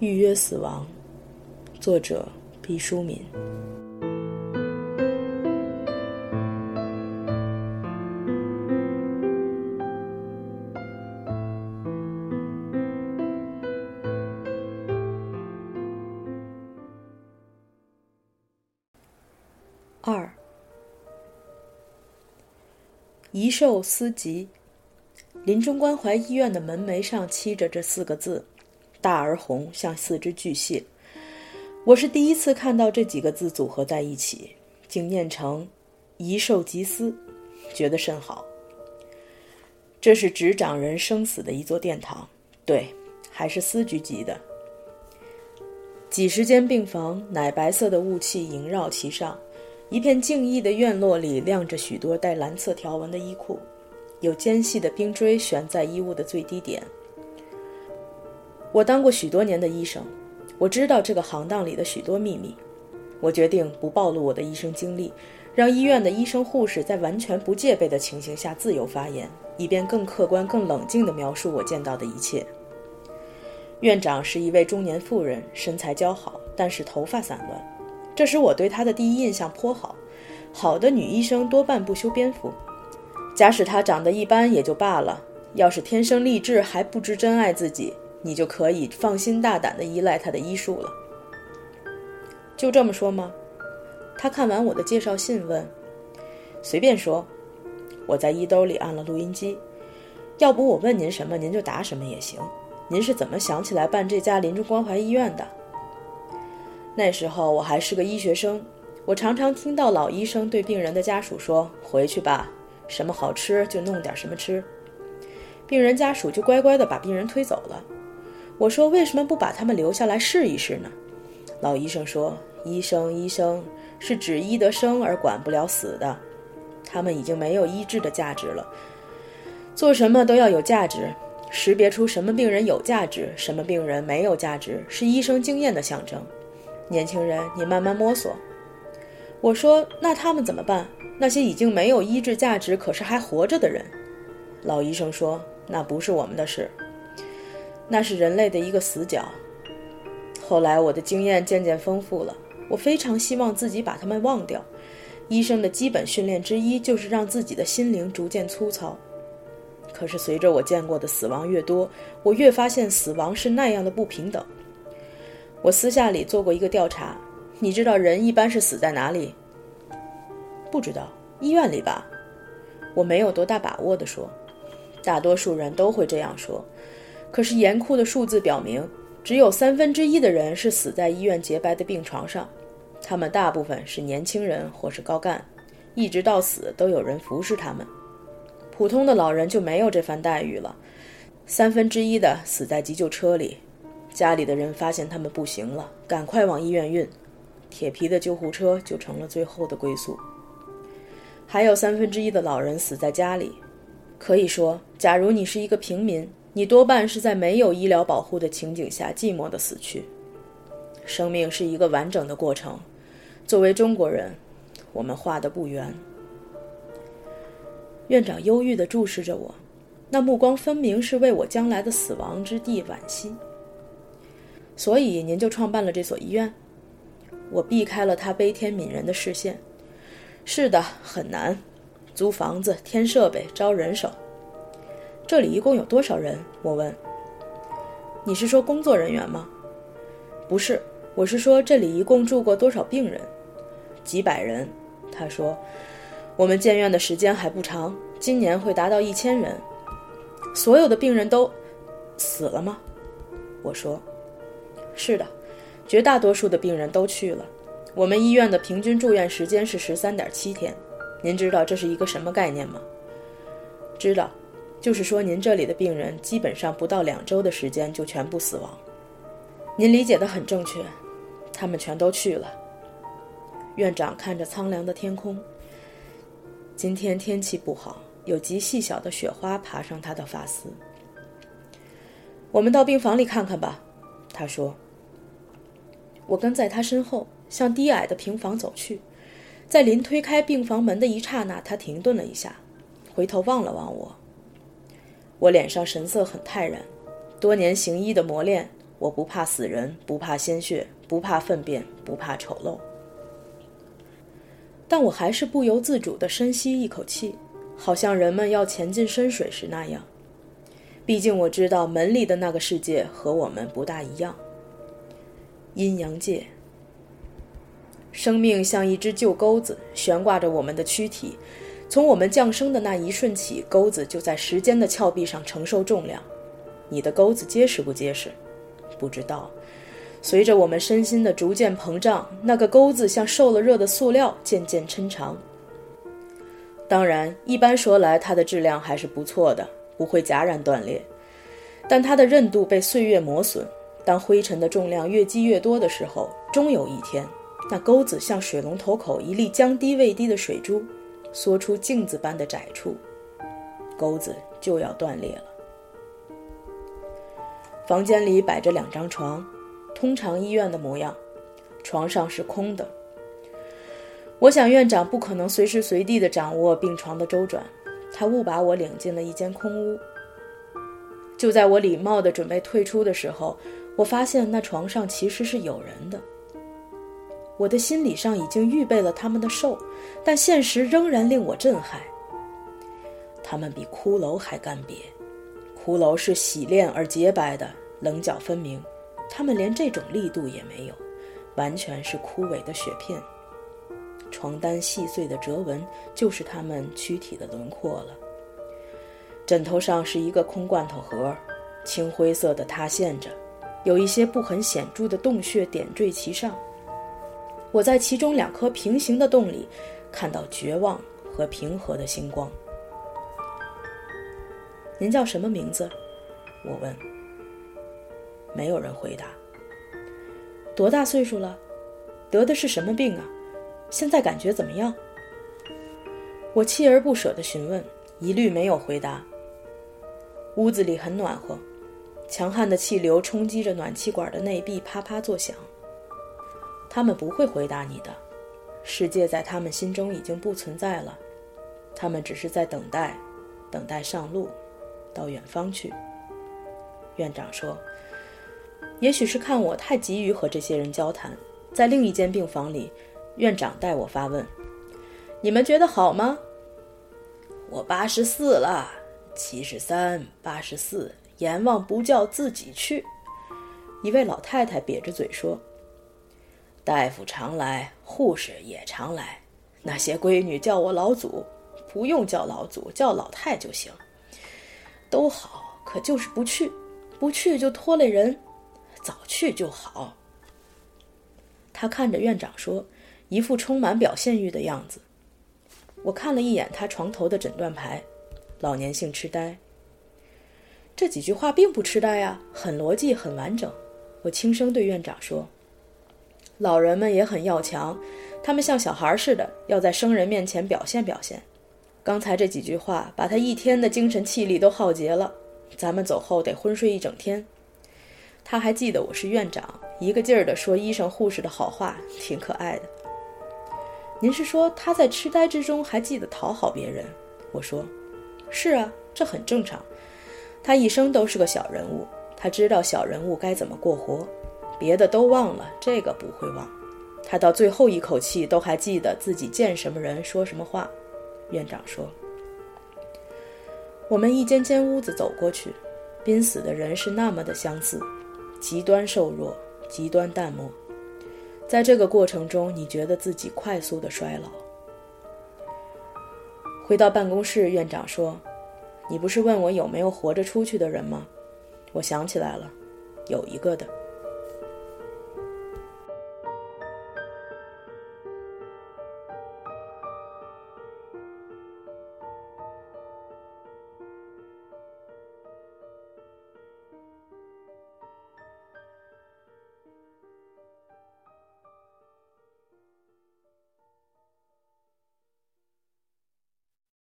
预约死亡，作者毕淑敏。遗寿司疾，临终关怀医院的门楣上漆着这四个字。大而红，像四只巨蟹。我是第一次看到这几个字组合在一起，竟念成“遗寿吉司”，觉得甚好。这是执掌人生死的一座殿堂，对，还是司局级的。几十间病房，奶白色的雾气萦绕其上。一片静谧的院落里，晾着许多带蓝色条纹的衣裤，有尖细的冰锥悬在衣物的最低点。我当过许多年的医生，我知道这个行当里的许多秘密。我决定不暴露我的医生经历，让医院的医生护士在完全不戒备的情形下自由发言，以便更客观、更冷静地描述我见到的一切。院长是一位中年妇人，身材姣好，但是头发散乱，这使我对她的第一印象颇好。好的女医生多半不修边幅，假使她长得一般也就罢了，要是天生丽质还不知珍爱自己。你就可以放心大胆地依赖她的医术了。就这么说吗？他看完我的介绍信，问：“随便说。”我在衣兜里按了录音机。要不我问您什么，您就答什么也行。您是怎么想起来办这家临终关怀医院的？那时候我还是个医学生，我常常听到老医生对病人的家属说：“回去吧，什么好吃就弄点什么吃。”病人家属就乖乖地把病人推走了。我说：“为什么不把他们留下来试一试呢？”老医生说：“医生，医生是只医得生而管不了死的，他们已经没有医治的价值了。做什么都要有价值，识别出什么病人有价值，什么病人没有价值，是医生经验的象征。年轻人，你慢慢摸索。”我说：“那他们怎么办？那些已经没有医治价值，可是还活着的人？”老医生说：“那不是我们的事。”那是人类的一个死角。后来我的经验渐渐丰富了，我非常希望自己把他们忘掉。医生的基本训练之一就是让自己的心灵逐渐粗糙。可是随着我见过的死亡越多，我越发现死亡是那样的不平等。我私下里做过一个调查，你知道人一般是死在哪里？不知道，医院里吧？我没有多大把握的说，大多数人都会这样说。可是严酷的数字表明，只有三分之一的人是死在医院洁白的病床上，他们大部分是年轻人或是高干，一直到死都有人服侍他们。普通的老人就没有这番待遇了。三分之一的死在急救车里，家里的人发现他们不行了，赶快往医院运，铁皮的救护车就成了最后的归宿。还有三分之一的老人死在家里，可以说，假如你是一个平民。你多半是在没有医疗保护的情景下寂寞的死去。生命是一个完整的过程。作为中国人，我们画的不圆。院长忧郁地注视着我，那目光分明是为我将来的死亡之地惋惜。所以您就创办了这所医院？我避开了他悲天悯人的视线。是的，很难，租房子、添设备、招人手。这里一共有多少人？我问。你是说工作人员吗？不是，我是说这里一共住过多少病人？几百人。他说，我们建院的时间还不长，今年会达到一千人。所有的病人都死了吗？我说，是的，绝大多数的病人都去了。我们医院的平均住院时间是十三点七天。您知道这是一个什么概念吗？知道。就是说，您这里的病人基本上不到两周的时间就全部死亡。您理解的很正确，他们全都去了。院长看着苍凉的天空。今天天气不好，有极细小的雪花爬上他的发丝。我们到病房里看看吧，他说。我跟在他身后，向低矮的平房走去。在临推开病房门的一刹那，他停顿了一下，回头望了望我。我脸上神色很泰然，多年行医的磨练，我不怕死人，不怕鲜血，不怕粪便，不怕丑陋。但我还是不由自主地深吸一口气，好像人们要潜进深水时那样。毕竟我知道门里的那个世界和我们不大一样。阴阳界，生命像一只旧钩子，悬挂着我们的躯体。从我们降生的那一瞬起，钩子就在时间的峭壁上承受重量。你的钩子结实不结实？不知道。随着我们身心的逐渐膨胀，那个钩子像受了热的塑料，渐渐抻长。当然，一般说来，它的质量还是不错的。不会戛然断裂，但它的韧度被岁月磨损。当灰尘的重量越积越多的时候，终有一天，那钩子像水龙头口一粒将低未低的水珠，缩出镜子般的窄处，钩子就要断裂了。房间里摆着两张床，通常医院的模样，床上是空的。我想院长不可能随时随地的掌握病床的周转。他误把我领进了一间空屋。就在我礼貌的准备退出的时候，我发现那床上其实是有人的。我的心理上已经预备了他们的寿，但现实仍然令我震撼。他们比骷髅还干瘪，骷髅是洗练而洁白的，棱角分明；他们连这种力度也没有，完全是枯萎的雪片。床单细碎的折纹就是他们躯体的轮廓了。枕头上是一个空罐头盒，青灰色的塌陷着，有一些不很显著的洞穴点缀其上。我在其中两颗平行的洞里看到绝望和平和的星光。您叫什么名字？我问。没有人回答。多大岁数了？得的是什么病啊？现在感觉怎么样？我锲而不舍地询问，一律没有回答。屋子里很暖和，强悍的气流冲击着暖气管的内壁，啪啪作响。他们不会回答你的，世界在他们心中已经不存在了，他们只是在等待，等待上路，到远方去。院长说：“也许是看我太急于和这些人交谈，在另一间病房里。”院长代我发问：“你们觉得好吗？”我八十四了，七十三，八十四，阎王不叫自己去。一位老太太瘪着嘴说：“大夫常来，护士也常来，那些闺女叫我老祖，不用叫老祖，叫老太就行。都好，可就是不去，不去就拖累人，早去就好。”他看着院长说。一副充满表现欲的样子。我看了一眼他床头的诊断牌，老年性痴呆。这几句话并不痴呆啊，很逻辑，很完整。我轻声对院长说：“老人们也很要强，他们像小孩似的，要在生人面前表现表现。刚才这几句话把他一天的精神气力都耗竭了，咱们走后得昏睡一整天。”他还记得我是院长，一个劲儿地说医生护士的好话，挺可爱的。您是说他在痴呆之中还记得讨好别人？我说：“是啊，这很正常。他一生都是个小人物，他知道小人物该怎么过活，别的都忘了，这个不会忘。他到最后一口气都还记得自己见什么人说什么话。”院长说：“我们一间间屋子走过去，濒死的人是那么的相似，极端瘦弱，极端淡漠。”在这个过程中，你觉得自己快速的衰老。回到办公室，院长说：“你不是问我有没有活着出去的人吗？我想起来了，有一个的。”